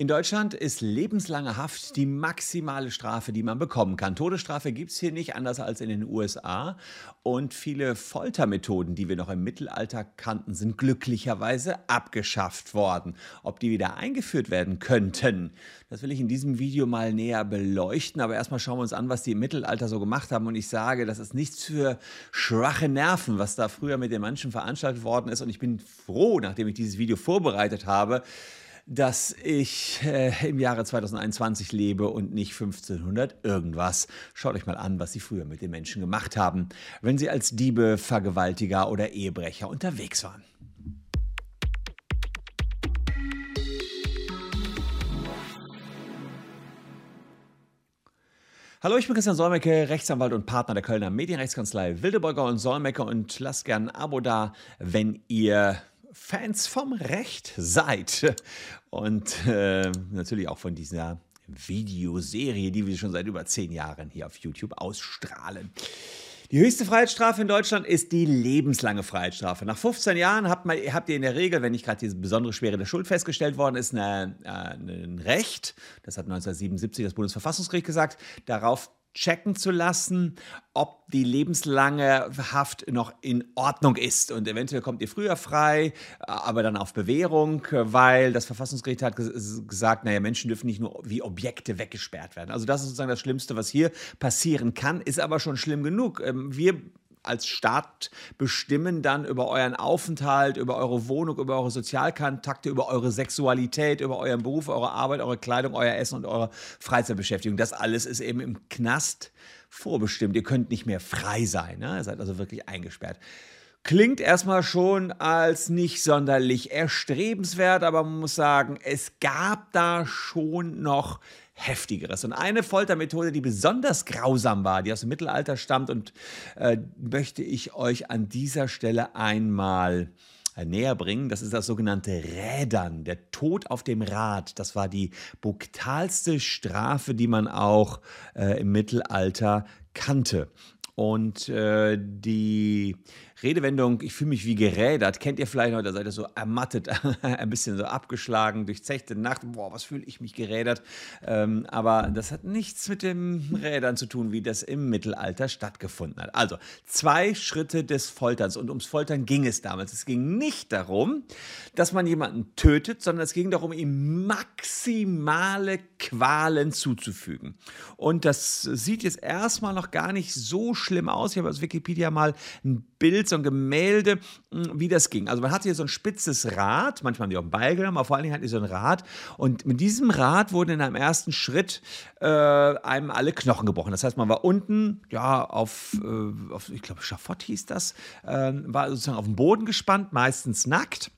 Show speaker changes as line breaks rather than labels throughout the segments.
In Deutschland ist lebenslange Haft die maximale Strafe, die man bekommen kann. Todesstrafe gibt es hier nicht, anders als in den USA. Und viele Foltermethoden, die wir noch im Mittelalter kannten, sind glücklicherweise abgeschafft worden. Ob die wieder eingeführt werden könnten, das will ich in diesem Video mal näher beleuchten. Aber erstmal schauen wir uns an, was die im Mittelalter so gemacht haben. Und ich sage, das ist nichts für schwache Nerven, was da früher mit den Menschen veranstaltet worden ist. Und ich bin froh, nachdem ich dieses Video vorbereitet habe, dass ich äh, im Jahre 2021 lebe und nicht 1500 irgendwas. Schaut euch mal an, was sie früher mit den Menschen gemacht haben, wenn sie als Diebe, Vergewaltiger oder Ehebrecher unterwegs waren. Hallo, ich bin Christian Solmecke, Rechtsanwalt und Partner der Kölner Medienrechtskanzlei Wildeborger und Solmecke und lasst gerne ein Abo da, wenn ihr Fans vom Recht seid und äh, natürlich auch von dieser Videoserie, die wir schon seit über zehn Jahren hier auf YouTube ausstrahlen. Die höchste Freiheitsstrafe in Deutschland ist die lebenslange Freiheitsstrafe. Nach 15 Jahren habt, man, habt ihr in der Regel, wenn nicht gerade diese besondere Schwere der Schuld festgestellt worden ist, eine, äh, ein Recht, das hat 1977 das Bundesverfassungsgericht gesagt, darauf checken zu lassen, ob die lebenslange Haft noch in Ordnung ist. Und eventuell kommt ihr früher frei, aber dann auf Bewährung, weil das Verfassungsgericht hat gesagt, naja, Menschen dürfen nicht nur wie Objekte weggesperrt werden. Also das ist sozusagen das Schlimmste, was hier passieren kann, ist aber schon schlimm genug. Ähm, wir als Staat bestimmen dann über euren Aufenthalt, über eure Wohnung, über eure Sozialkontakte, über eure Sexualität, über euren Beruf, eure Arbeit, eure Kleidung, euer Essen und eure Freizeitbeschäftigung. Das alles ist eben im Knast vorbestimmt. Ihr könnt nicht mehr frei sein. Ne? Ihr seid also wirklich eingesperrt. Klingt erstmal schon als nicht sonderlich erstrebenswert, aber man muss sagen, es gab da schon noch heftigeres. Und eine Foltermethode, die besonders grausam war, die aus dem Mittelalter stammt und äh, möchte ich euch an dieser Stelle einmal äh, näher bringen. Das ist das sogenannte Rädern, der Tod auf dem Rad. Das war die brutalste Strafe, die man auch äh, im Mittelalter kannte. Und äh, die Redewendung, ich fühle mich wie gerädert, kennt ihr vielleicht noch, da seid ihr so ermattet, ein bisschen so abgeschlagen, durchzechte Nacht, boah, was fühle ich mich gerädert. Ähm, aber das hat nichts mit dem Rädern zu tun, wie das im Mittelalter stattgefunden hat. Also zwei Schritte des Folterns und ums Foltern ging es damals. Es ging nicht darum, dass man jemanden tötet, sondern es ging darum, ihm maximale Qualen zuzufügen. Und das sieht jetzt erstmal noch gar nicht so schlimm aus. Ich habe aus Wikipedia mal ein Bild, so ein Gemälde, hm, wie das ging. Also man hatte hier so ein spitzes Rad, manchmal haben die auch einen Ball genommen, aber vor allen Dingen hatten die so ein Rad. Und mit diesem Rad wurden in einem ersten Schritt äh, einem alle Knochen gebrochen. Das heißt, man war unten, ja, auf, äh, auf ich glaube, Schafott hieß das, äh, war sozusagen auf dem Boden gespannt, meistens nackt.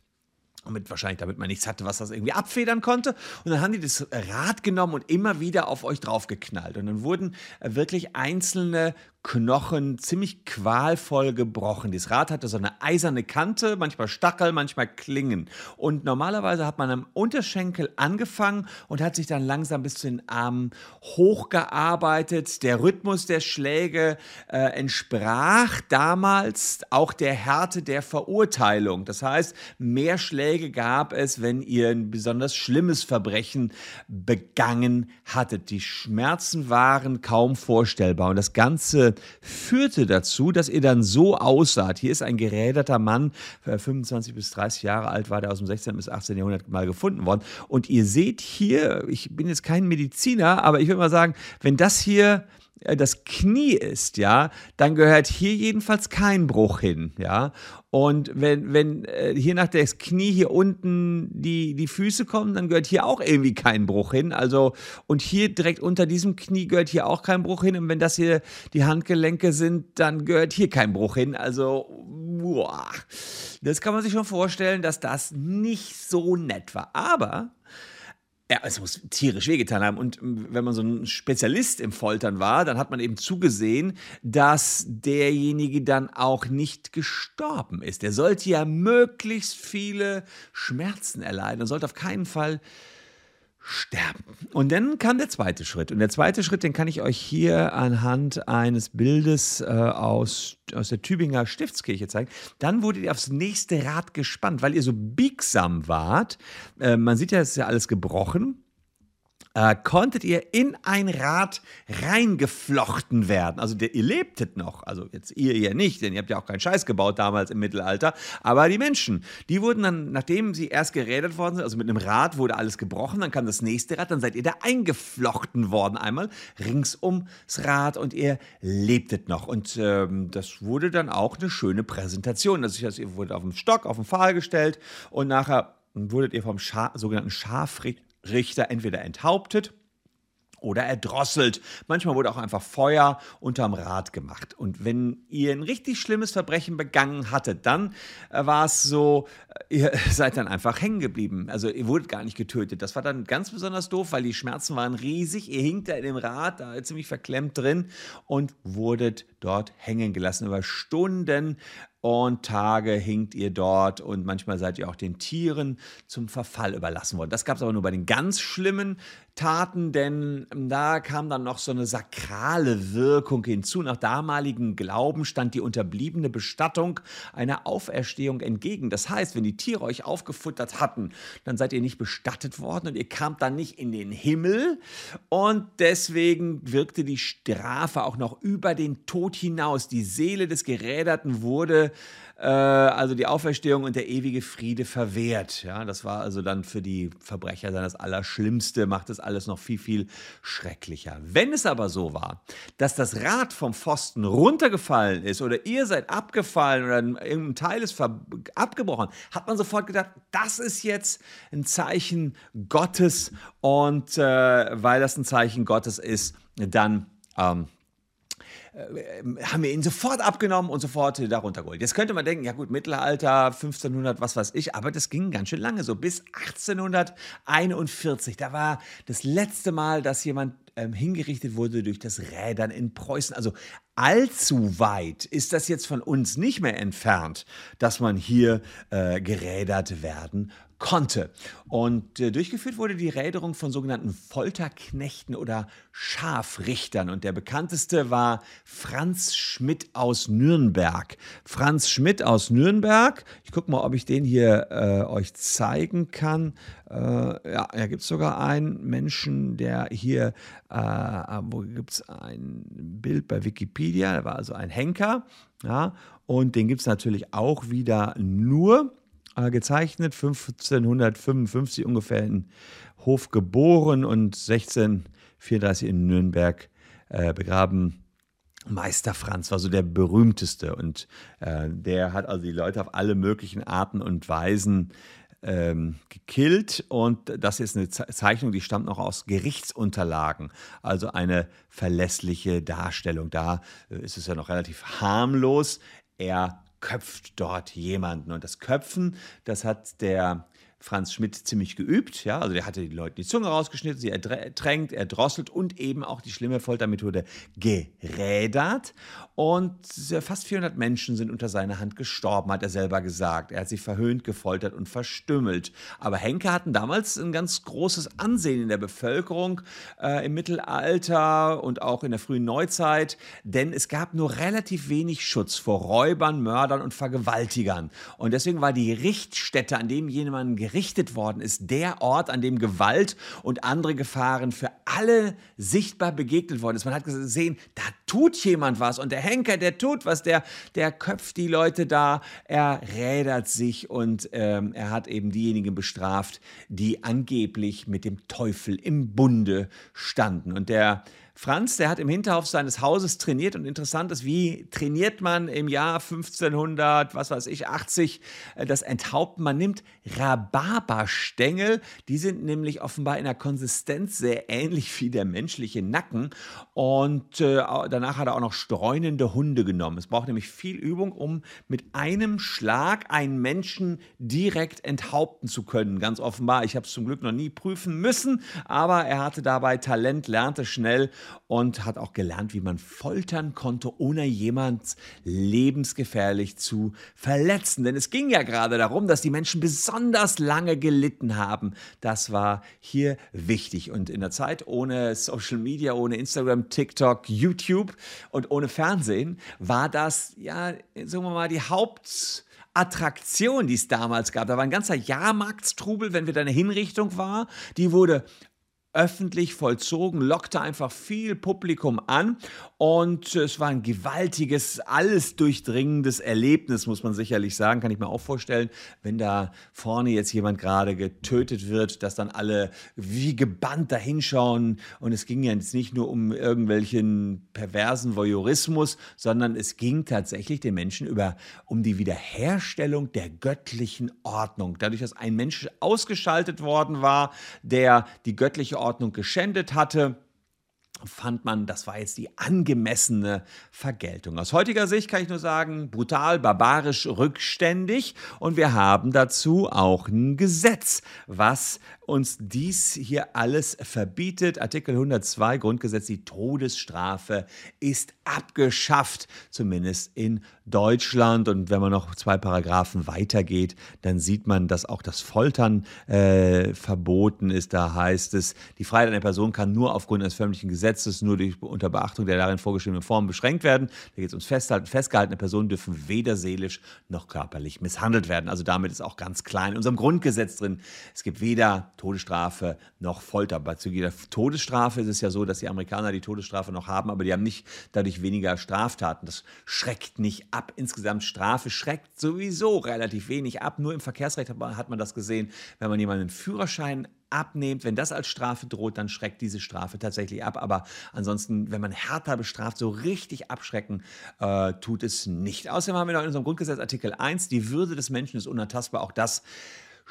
Damit wahrscheinlich, damit man nichts hatte, was das irgendwie abfedern konnte. Und dann haben die das Rad genommen und immer wieder auf euch draufgeknallt. Und dann wurden äh, wirklich einzelne Knochen ziemlich qualvoll gebrochen. Das Rad hatte so eine eiserne Kante, manchmal Stachel, manchmal Klingen. Und normalerweise hat man am Unterschenkel angefangen und hat sich dann langsam bis zu den Armen hochgearbeitet. Der Rhythmus der Schläge äh, entsprach damals auch der Härte der Verurteilung. Das heißt, mehr Schläge gab es, wenn ihr ein besonders schlimmes Verbrechen begangen hattet. Die Schmerzen waren kaum vorstellbar und das Ganze führte dazu, dass ihr dann so aussaht. Hier ist ein geräderter Mann, 25 äh, bis 30 Jahre alt war, der aus dem 16. bis 18. Jahrhundert mal gefunden worden. Und ihr seht hier, ich bin jetzt kein Mediziner, aber ich würde mal sagen, wenn das hier das Knie ist, ja, dann gehört hier jedenfalls kein Bruch hin, ja. Und wenn, wenn äh, hier nach das Knie hier unten die, die Füße kommen, dann gehört hier auch irgendwie kein Bruch hin. Also, und hier direkt unter diesem Knie gehört hier auch kein Bruch hin. Und wenn das hier die Handgelenke sind, dann gehört hier kein Bruch hin. Also, boah, das kann man sich schon vorstellen, dass das nicht so nett war. Aber ja, es muss tierisch wehgetan haben. Und wenn man so ein Spezialist im Foltern war, dann hat man eben zugesehen, dass derjenige dann auch nicht gestorben ist. Der sollte ja möglichst viele Schmerzen erleiden und sollte auf keinen Fall sterben. Und dann kam der zweite Schritt. Und der zweite Schritt, den kann ich euch hier anhand eines Bildes äh, aus, aus der Tübinger Stiftskirche zeigen. Dann wurdet ihr aufs nächste Rad gespannt, weil ihr so biegsam wart. Äh, man sieht ja, es ist ja alles gebrochen. Äh, konntet ihr in ein Rad reingeflochten werden. Also ihr lebtet noch, also jetzt ihr ihr nicht, denn ihr habt ja auch keinen Scheiß gebaut damals im Mittelalter, aber die Menschen, die wurden dann, nachdem sie erst gerädert worden sind, also mit einem Rad wurde alles gebrochen, dann kam das nächste Rad, dann seid ihr da eingeflochten worden einmal rings ums Rad und ihr lebtet noch und ähm, das wurde dann auch eine schöne Präsentation. Also ihr wurde auf dem Stock, auf den Pfahl gestellt und nachher wurdet ihr vom Scha sogenannten Schafrichter Richter entweder enthauptet oder erdrosselt. Manchmal wurde auch einfach Feuer unterm Rad gemacht. Und wenn ihr ein richtig schlimmes Verbrechen begangen hattet, dann äh, war es so, äh, ihr seid dann einfach hängen geblieben. Also ihr wurdet gar nicht getötet. Das war dann ganz besonders doof, weil die Schmerzen waren riesig. Ihr hinkt da in dem Rad, da ziemlich verklemmt drin und wurdet dort hängen gelassen über Stunden und Tage hinkt ihr dort und manchmal seid ihr auch den Tieren zum Verfall überlassen worden. Das gab es aber nur bei den ganz schlimmen Taten, denn da kam dann noch so eine sakrale Wirkung hinzu. Nach damaligem Glauben stand die unterbliebene Bestattung einer Auferstehung entgegen. Das heißt, wenn die Tiere euch aufgefuttert hatten, dann seid ihr nicht bestattet worden und ihr kamt dann nicht in den Himmel und deswegen wirkte die Strafe auch noch über den Tod hinaus. Die Seele des Geräderten wurde äh, also die Auferstehung und der ewige Friede verwehrt. Ja, das war also dann für die Verbrecher dann das Allerschlimmste, macht es alles noch viel, viel schrecklicher. Wenn es aber so war, dass das Rad vom Pfosten runtergefallen ist oder ihr seid abgefallen oder irgendein Teil ist abgebrochen, hat man sofort gedacht, das ist jetzt ein Zeichen Gottes und äh, weil das ein Zeichen Gottes ist, dann ähm, äh, haben wir ihn sofort abgenommen und sofort darunter geholt. Jetzt könnte man denken, ja gut, Mittelalter, 1500, was weiß ich, aber das ging ganz schön lange so. Bis 1841, da war das letzte Mal, dass jemand ähm, hingerichtet wurde durch das Rädern in Preußen. Also allzu weit ist das jetzt von uns nicht mehr entfernt, dass man hier äh, gerädert werden konnte. Und äh, durchgeführt wurde die Räderung von sogenannten Folterknechten oder Scharfrichtern. Und der bekannteste war Franz Schmidt aus Nürnberg. Franz Schmidt aus Nürnberg, ich gucke mal, ob ich den hier äh, euch zeigen kann. Äh, ja, da gibt es sogar einen Menschen, der hier, äh, wo gibt es ein Bild bei Wikipedia, der war also ein Henker. Ja, und den gibt es natürlich auch wieder nur gezeichnet, 1555 ungefähr in Hof geboren und 1634 in Nürnberg äh, begraben. Meister Franz war so der berühmteste und äh, der hat also die Leute auf alle möglichen Arten und Weisen ähm, gekillt und das ist eine Zeichnung, die stammt noch aus Gerichtsunterlagen, also eine verlässliche Darstellung. Da äh, ist es ja noch relativ harmlos. Er köpft dort jemanden. Und das Köpfen, das hat der Franz Schmidt ziemlich geübt. Ja? Also der hatte die Leute die Zunge rausgeschnitten, sie ertränkt, erdrosselt und eben auch die schlimme Foltermethode gerädert. Und fast 400 Menschen sind unter seiner Hand gestorben, hat er selber gesagt. Er hat sie verhöhnt, gefoltert und verstümmelt. Aber Henker hatten damals ein ganz großes Ansehen in der Bevölkerung äh, im Mittelalter und auch in der frühen Neuzeit, denn es gab nur relativ wenig Schutz vor Räubern, Mördern und Vergewaltigern. Und deswegen war die Richtstätte, an dem jemand gerichtet worden ist, der Ort, an dem Gewalt und andere Gefahren für alle sichtbar begegnet worden ist. Man hat gesehen, da tut jemand was und der Henker, der tut was, der, der köpft die Leute da, er rädert sich und ähm, er hat eben diejenigen bestraft, die angeblich mit dem Teufel im Bunde standen. Und der Franz, der hat im Hinterhof seines Hauses trainiert und interessant ist, wie trainiert man im Jahr 1500, was weiß ich, 80 äh, das Enthaupten? Man nimmt Rhabarberstängel, die sind nämlich offenbar in der Konsistenz sehr ähnlich wie der menschliche Nacken und äh, danach hat er auch noch streunende Hunde genommen. Es braucht nämlich viel Übung, um mit einem Schlag einen Menschen direkt enthaupten zu können. Ganz offenbar, ich habe es zum Glück noch nie prüfen müssen, aber er hatte dabei Talent, lernte schnell und hat auch gelernt, wie man foltern konnte, ohne jemand lebensgefährlich zu verletzen. Denn es ging ja gerade darum, dass die Menschen besonders lange gelitten haben. Das war hier wichtig. Und in der Zeit ohne Social Media, ohne Instagram, TikTok, YouTube und ohne Fernsehen war das, ja, sagen wir mal, die Haupt... Attraktion, die es damals gab. Da war ein ganzer Jahrmarktstrubel, wenn wieder eine Hinrichtung war. Die wurde öffentlich vollzogen, lockte einfach viel Publikum an und es war ein gewaltiges, alles durchdringendes Erlebnis, muss man sicherlich sagen, kann ich mir auch vorstellen, wenn da vorne jetzt jemand gerade getötet wird, dass dann alle wie gebannt dahinschauen und es ging ja jetzt nicht nur um irgendwelchen perversen Voyeurismus, sondern es ging tatsächlich den Menschen über um die Wiederherstellung der göttlichen Ordnung. Dadurch, dass ein Mensch ausgeschaltet worden war, der die göttliche Ordnung geschändet hatte, fand man, das war jetzt die angemessene Vergeltung. Aus heutiger Sicht kann ich nur sagen, brutal, barbarisch, rückständig. Und wir haben dazu auch ein Gesetz, was uns dies hier alles verbietet. Artikel 102 Grundgesetz, die Todesstrafe ist abgeschafft, zumindest in Deutschland. Und wenn man noch zwei Paragraphen weitergeht, dann sieht man, dass auch das Foltern äh, verboten ist. Da heißt es, die Freiheit einer Person kann nur aufgrund eines förmlichen Gesetzes, nur durch, unter Beachtung der darin vorgeschriebenen Formen beschränkt werden. Da geht es ums Festhalten. Festgehaltene Personen dürfen weder seelisch noch körperlich misshandelt werden. Also damit ist auch ganz klein in unserem Grundgesetz drin. Es gibt weder Todesstrafe noch Folter. Bei der Todesstrafe ist es ja so, dass die Amerikaner die Todesstrafe noch haben, aber die haben nicht dadurch weniger Straftaten. Das schreckt nicht ab. Insgesamt Strafe schreckt sowieso relativ wenig ab. Nur im Verkehrsrecht hat man das gesehen, wenn man jemanden einen Führerschein abnehmt, wenn das als Strafe droht, dann schreckt diese Strafe tatsächlich ab. Aber ansonsten, wenn man härter bestraft, so richtig abschrecken, äh, tut es nicht. Außerdem haben wir noch in unserem Grundgesetz Artikel 1, die Würde des Menschen ist unantastbar. Auch das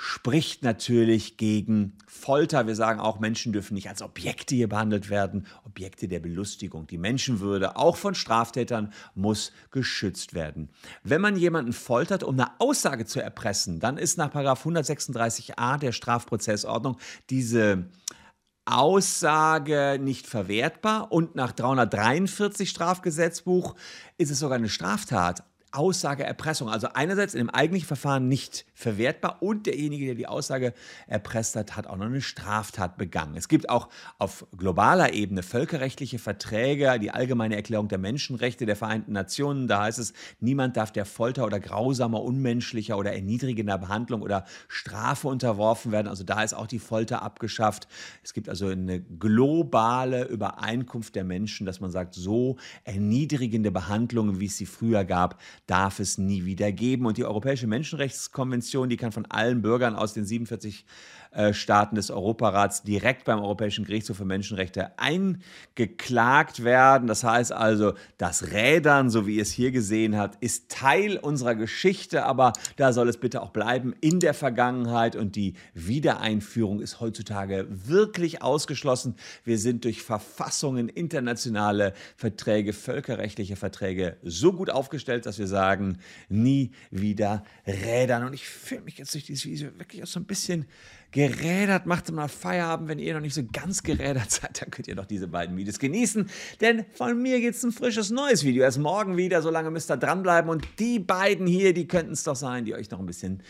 spricht natürlich gegen Folter. Wir sagen auch, Menschen dürfen nicht als Objekte hier behandelt werden, Objekte der Belustigung. Die Menschenwürde, auch von Straftätern, muss geschützt werden. Wenn man jemanden foltert, um eine Aussage zu erpressen, dann ist nach 136a der Strafprozessordnung diese Aussage nicht verwertbar und nach 343 Strafgesetzbuch ist es sogar eine Straftat. Aussage Erpressung. Also einerseits in dem eigentlichen Verfahren nicht verwertbar und derjenige, der die Aussage erpresst hat, hat auch noch eine Straftat begangen. Es gibt auch auf globaler Ebene völkerrechtliche Verträge, die Allgemeine Erklärung der Menschenrechte der Vereinten Nationen. Da heißt es, niemand darf der Folter oder grausamer, unmenschlicher oder erniedrigender Behandlung oder Strafe unterworfen werden. Also da ist auch die Folter abgeschafft. Es gibt also eine globale Übereinkunft der Menschen, dass man sagt, so erniedrigende Behandlungen, wie es sie früher gab, darf es nie wieder geben. Und die Europäische Menschenrechtskonvention, die kann von allen Bürgern aus den 47 äh, Staaten des Europarats direkt beim Europäischen Gerichtshof für Menschenrechte eingeklagt werden. Das heißt also, das Rädern, so wie ihr es hier gesehen habt, ist Teil unserer Geschichte, aber da soll es bitte auch bleiben in der Vergangenheit und die Wiedereinführung ist heutzutage wirklich ausgeschlossen. Wir sind durch Verfassungen, internationale Verträge, völkerrechtliche Verträge so gut aufgestellt, dass wir sagen, nie wieder rädern. Und ich fühle mich jetzt durch dieses Video wirklich auch so ein bisschen gerädert. Macht mal Feierabend, wenn ihr noch nicht so ganz gerädert seid, dann könnt ihr doch diese beiden Videos genießen. Denn von mir gibt es ein frisches neues Video. Erst morgen wieder, so lange müsst ihr dranbleiben. Und die beiden hier, die könnten es doch sein, die euch noch ein bisschen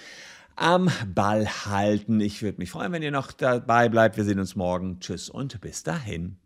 am Ball halten. Ich würde mich freuen, wenn ihr noch dabei bleibt. Wir sehen uns morgen. Tschüss und bis dahin.